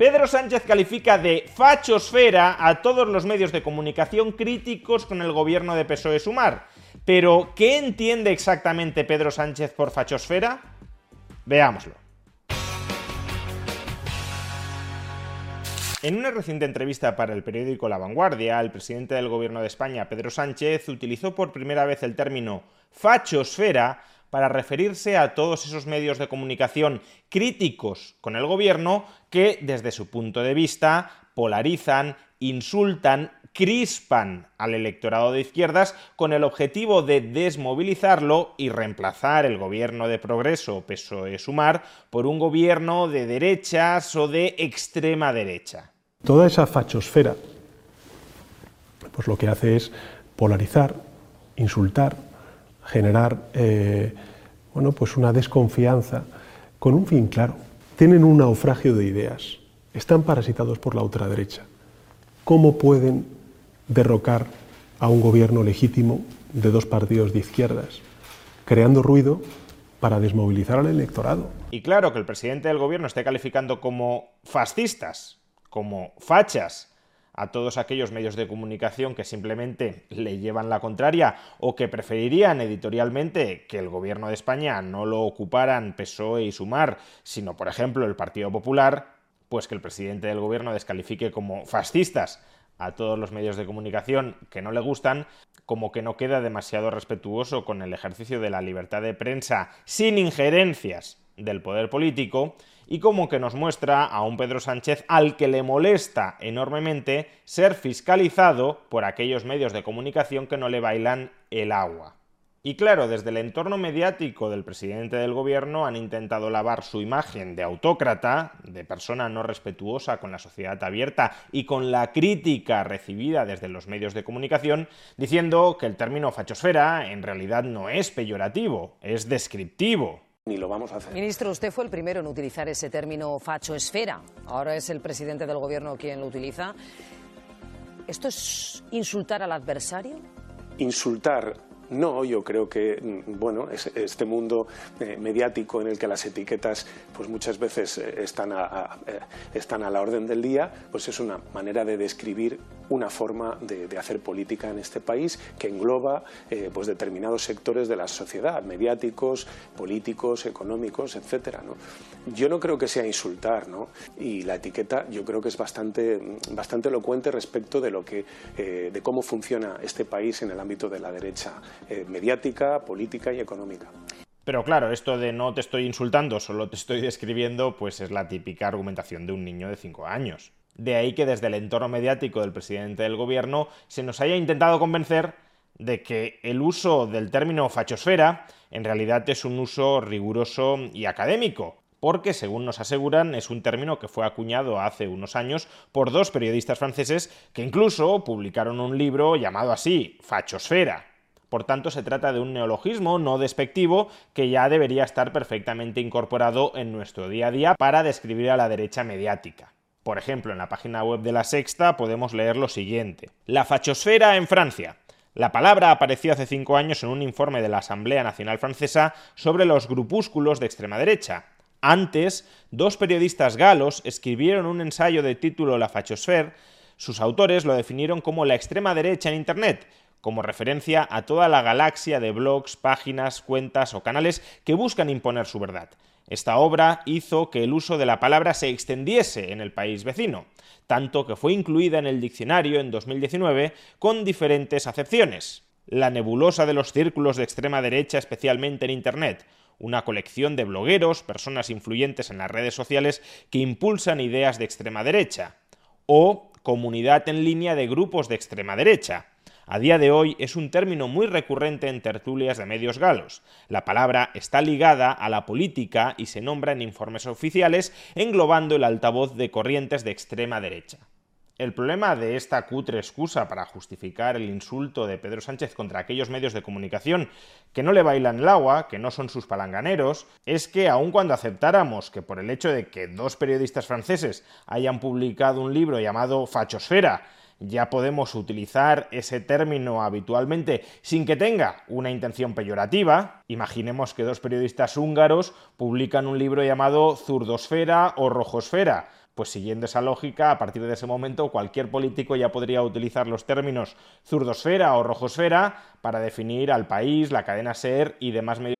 Pedro Sánchez califica de fachosfera a todos los medios de comunicación críticos con el gobierno de PSOE Sumar. Pero ¿qué entiende exactamente Pedro Sánchez por fachosfera? Veámoslo. En una reciente entrevista para el periódico La Vanguardia, el presidente del Gobierno de España, Pedro Sánchez, utilizó por primera vez el término fachosfera para referirse a todos esos medios de comunicación críticos con el gobierno que, desde su punto de vista, polarizan, insultan, crispan al electorado de izquierdas con el objetivo de desmovilizarlo y reemplazar el gobierno de progreso PSOE-Sumar por un gobierno de derechas o de extrema derecha. Toda esa fachosfera pues lo que hace es polarizar, insultar, generar eh, bueno, pues una desconfianza con un fin claro. Tienen un naufragio de ideas, están parasitados por la ultraderecha. ¿Cómo pueden derrocar a un gobierno legítimo de dos partidos de izquierdas, creando ruido para desmovilizar al electorado? Y claro que el presidente del gobierno esté calificando como fascistas, como fachas, a todos aquellos medios de comunicación que simplemente le llevan la contraria o que preferirían editorialmente que el gobierno de España no lo ocuparan PSOE y Sumar, sino por ejemplo el Partido Popular, pues que el presidente del gobierno descalifique como fascistas a todos los medios de comunicación que no le gustan, como que no queda demasiado respetuoso con el ejercicio de la libertad de prensa sin injerencias del poder político y como que nos muestra a un Pedro Sánchez al que le molesta enormemente ser fiscalizado por aquellos medios de comunicación que no le bailan el agua. Y claro, desde el entorno mediático del presidente del gobierno han intentado lavar su imagen de autócrata, de persona no respetuosa con la sociedad abierta y con la crítica recibida desde los medios de comunicación, diciendo que el término fachosfera en realidad no es peyorativo, es descriptivo. Ni lo vamos a hacer. Ministro, usted fue el primero en utilizar ese término fachoesfera. Ahora es el presidente del gobierno quien lo utiliza. ¿Esto es insultar al adversario? Insultar no, yo creo que mm, bueno, este mundo eh, mediático en el que las etiquetas pues muchas veces eh, están a, eh, están a la orden del día, pues es una manera de describir una forma de, hacer política en este país que engloba pues determinados sectores de la sociedad, mediáticos, políticos, económicos, etcétera. Yo no creo que sea insultar, ¿no? Y la etiqueta yo creo que es bastante, bastante elocuente respecto de lo que de cómo funciona este país en el ámbito de la derecha eh, mediática, política y económica. Pero claro, esto de no te estoy insultando, solo te estoy describiendo, pues es la típica argumentación de un niño de 5 años. De ahí que desde el entorno mediático del presidente del gobierno se nos haya intentado convencer de que el uso del término fachosfera en realidad es un uso riguroso y académico, porque, según nos aseguran, es un término que fue acuñado hace unos años por dos periodistas franceses que incluso publicaron un libro llamado así, Fachosfera. Por tanto, se trata de un neologismo no despectivo que ya debería estar perfectamente incorporado en nuestro día a día para describir a la derecha mediática. Por ejemplo, en la página web de La Sexta podemos leer lo siguiente. La fachosfera en Francia. La palabra apareció hace cinco años en un informe de la Asamblea Nacional Francesa sobre los grupúsculos de extrema derecha. Antes, dos periodistas galos escribieron un ensayo de título La fachosfera. Sus autores lo definieron como la extrema derecha en Internet, como referencia a toda la galaxia de blogs, páginas, cuentas o canales que buscan imponer su verdad. Esta obra hizo que el uso de la palabra se extendiese en el país vecino, tanto que fue incluida en el diccionario en 2019 con diferentes acepciones. La nebulosa de los círculos de extrema derecha, especialmente en Internet, una colección de blogueros, personas influyentes en las redes sociales que impulsan ideas de extrema derecha, o comunidad en línea de grupos de extrema derecha, a día de hoy es un término muy recurrente en tertulias de medios galos. La palabra está ligada a la política y se nombra en informes oficiales englobando el altavoz de corrientes de extrema derecha. El problema de esta cutre excusa para justificar el insulto de Pedro Sánchez contra aquellos medios de comunicación que no le bailan el agua, que no son sus palanganeros, es que aun cuando aceptáramos que por el hecho de que dos periodistas franceses hayan publicado un libro llamado Fachosfera, ya podemos utilizar ese término habitualmente sin que tenga una intención peyorativa. Imaginemos que dos periodistas húngaros publican un libro llamado Zurdosfera o Rojosfera pues siguiendo esa lógica, a partir de ese momento cualquier político ya podría utilizar los términos zurdosfera o rojosfera para definir al país, la cadena SER y demás medios.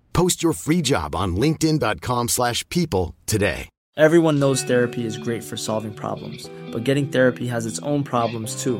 Post your free job on linkedin.com slash people today. Everyone knows therapy is great for solving problems, but getting therapy has its own problems too,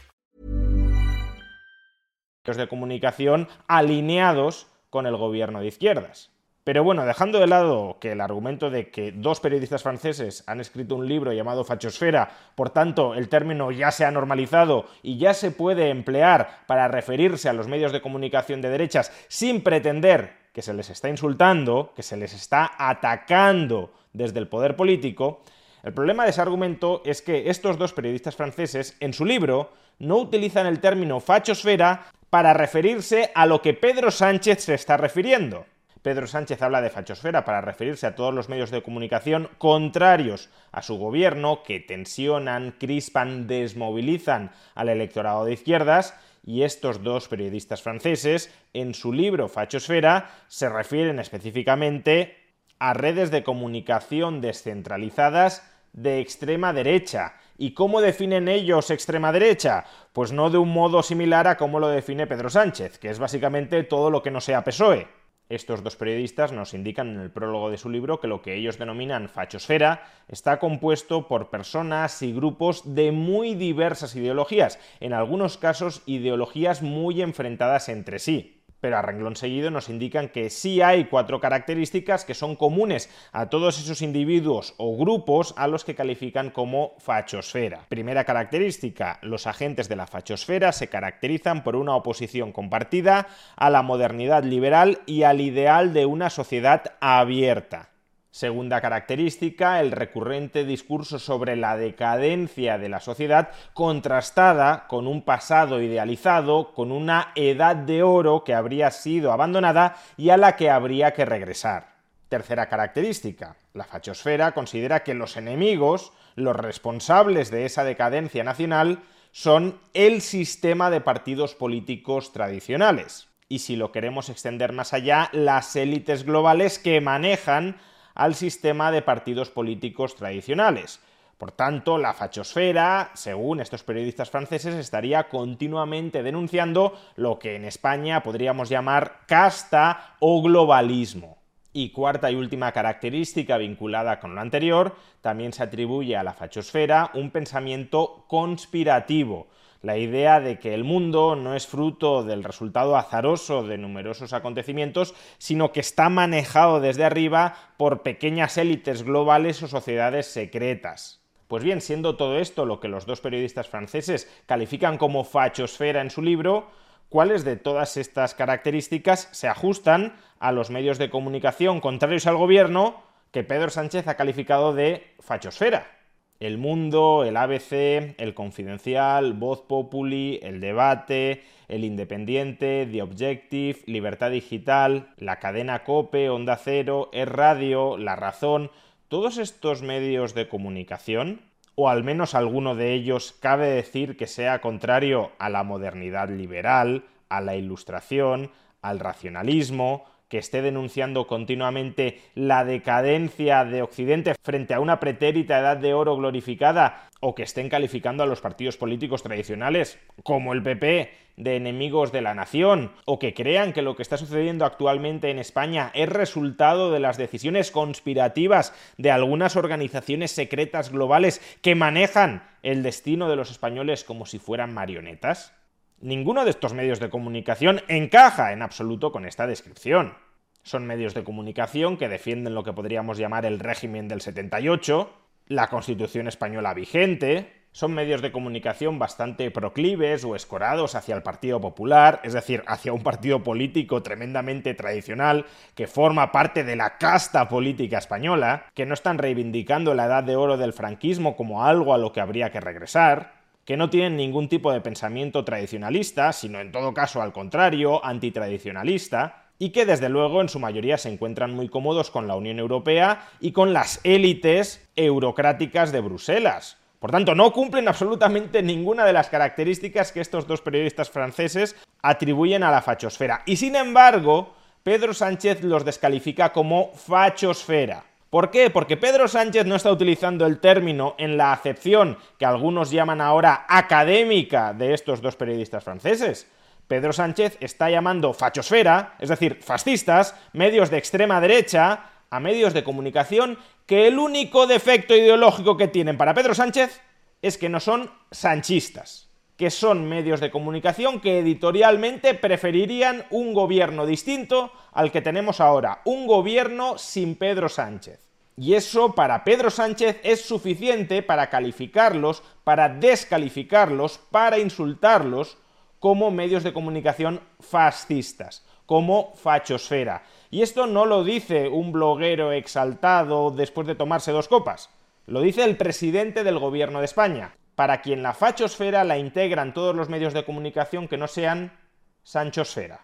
De comunicación alineados con el gobierno de izquierdas. Pero bueno, dejando de lado que el argumento de que dos periodistas franceses han escrito un libro llamado Fachosfera, por tanto el término ya se ha normalizado y ya se puede emplear para referirse a los medios de comunicación de derechas sin pretender que se les está insultando, que se les está atacando desde el poder político, el problema de ese argumento es que estos dos periodistas franceses en su libro no utilizan el término fachosfera para referirse a lo que Pedro Sánchez se está refiriendo. Pedro Sánchez habla de fachosfera para referirse a todos los medios de comunicación contrarios a su gobierno, que tensionan, crispan, desmovilizan al electorado de izquierdas, y estos dos periodistas franceses, en su libro Fachosfera, se refieren específicamente a redes de comunicación descentralizadas de extrema derecha. ¿Y cómo definen ellos extrema derecha? Pues no de un modo similar a cómo lo define Pedro Sánchez, que es básicamente todo lo que no sea PSOE. Estos dos periodistas nos indican en el prólogo de su libro que lo que ellos denominan fachosfera está compuesto por personas y grupos de muy diversas ideologías, en algunos casos ideologías muy enfrentadas entre sí pero a renglón seguido nos indican que sí hay cuatro características que son comunes a todos esos individuos o grupos a los que califican como fachosfera. Primera característica, los agentes de la fachosfera se caracterizan por una oposición compartida a la modernidad liberal y al ideal de una sociedad abierta. Segunda característica, el recurrente discurso sobre la decadencia de la sociedad contrastada con un pasado idealizado, con una edad de oro que habría sido abandonada y a la que habría que regresar. Tercera característica, la fachosfera considera que los enemigos, los responsables de esa decadencia nacional, son el sistema de partidos políticos tradicionales. Y si lo queremos extender más allá, las élites globales que manejan al sistema de partidos políticos tradicionales. Por tanto, la fachosfera, según estos periodistas franceses, estaría continuamente denunciando lo que en España podríamos llamar casta o globalismo. Y cuarta y última característica vinculada con lo anterior, también se atribuye a la fachosfera un pensamiento conspirativo, la idea de que el mundo no es fruto del resultado azaroso de numerosos acontecimientos, sino que está manejado desde arriba por pequeñas élites globales o sociedades secretas. Pues bien, siendo todo esto lo que los dos periodistas franceses califican como fachosfera en su libro, ¿cuáles de todas estas características se ajustan a los medios de comunicación contrarios al gobierno que Pedro Sánchez ha calificado de fachosfera? El Mundo, el ABC, el Confidencial, Voz Populi, el Debate, el Independiente, The Objective, Libertad Digital, la cadena Cope, Onda Cero, Es Radio, La Razón, todos estos medios de comunicación, o al menos alguno de ellos, cabe decir que sea contrario a la modernidad liberal, a la ilustración, al racionalismo, que esté denunciando continuamente la decadencia de Occidente frente a una pretérita edad de oro glorificada, o que estén calificando a los partidos políticos tradicionales, como el PP, de enemigos de la nación, o que crean que lo que está sucediendo actualmente en España es resultado de las decisiones conspirativas de algunas organizaciones secretas globales que manejan el destino de los españoles como si fueran marionetas? Ninguno de estos medios de comunicación encaja en absoluto con esta descripción. Son medios de comunicación que defienden lo que podríamos llamar el régimen del 78, la Constitución española vigente, son medios de comunicación bastante proclives o escorados hacia el Partido Popular, es decir, hacia un partido político tremendamente tradicional que forma parte de la casta política española, que no están reivindicando la edad de oro del franquismo como algo a lo que habría que regresar, que no tienen ningún tipo de pensamiento tradicionalista, sino en todo caso al contrario, antitradicionalista, y que desde luego en su mayoría se encuentran muy cómodos con la Unión Europea y con las élites eurocráticas de Bruselas. Por tanto, no cumplen absolutamente ninguna de las características que estos dos periodistas franceses atribuyen a la fachosfera. Y sin embargo, Pedro Sánchez los descalifica como fachosfera. ¿Por qué? Porque Pedro Sánchez no está utilizando el término en la acepción que algunos llaman ahora académica de estos dos periodistas franceses. Pedro Sánchez está llamando fachosfera, es decir, fascistas, medios de extrema derecha, a medios de comunicación que el único defecto ideológico que tienen para Pedro Sánchez es que no son sanchistas, que son medios de comunicación que editorialmente preferirían un gobierno distinto al que tenemos ahora, un gobierno sin Pedro Sánchez. Y eso para Pedro Sánchez es suficiente para calificarlos, para descalificarlos, para insultarlos como medios de comunicación fascistas, como fachosfera. Y esto no lo dice un bloguero exaltado después de tomarse dos copas, lo dice el presidente del gobierno de España, para quien la fachosfera la integran todos los medios de comunicación que no sean sanchosfera.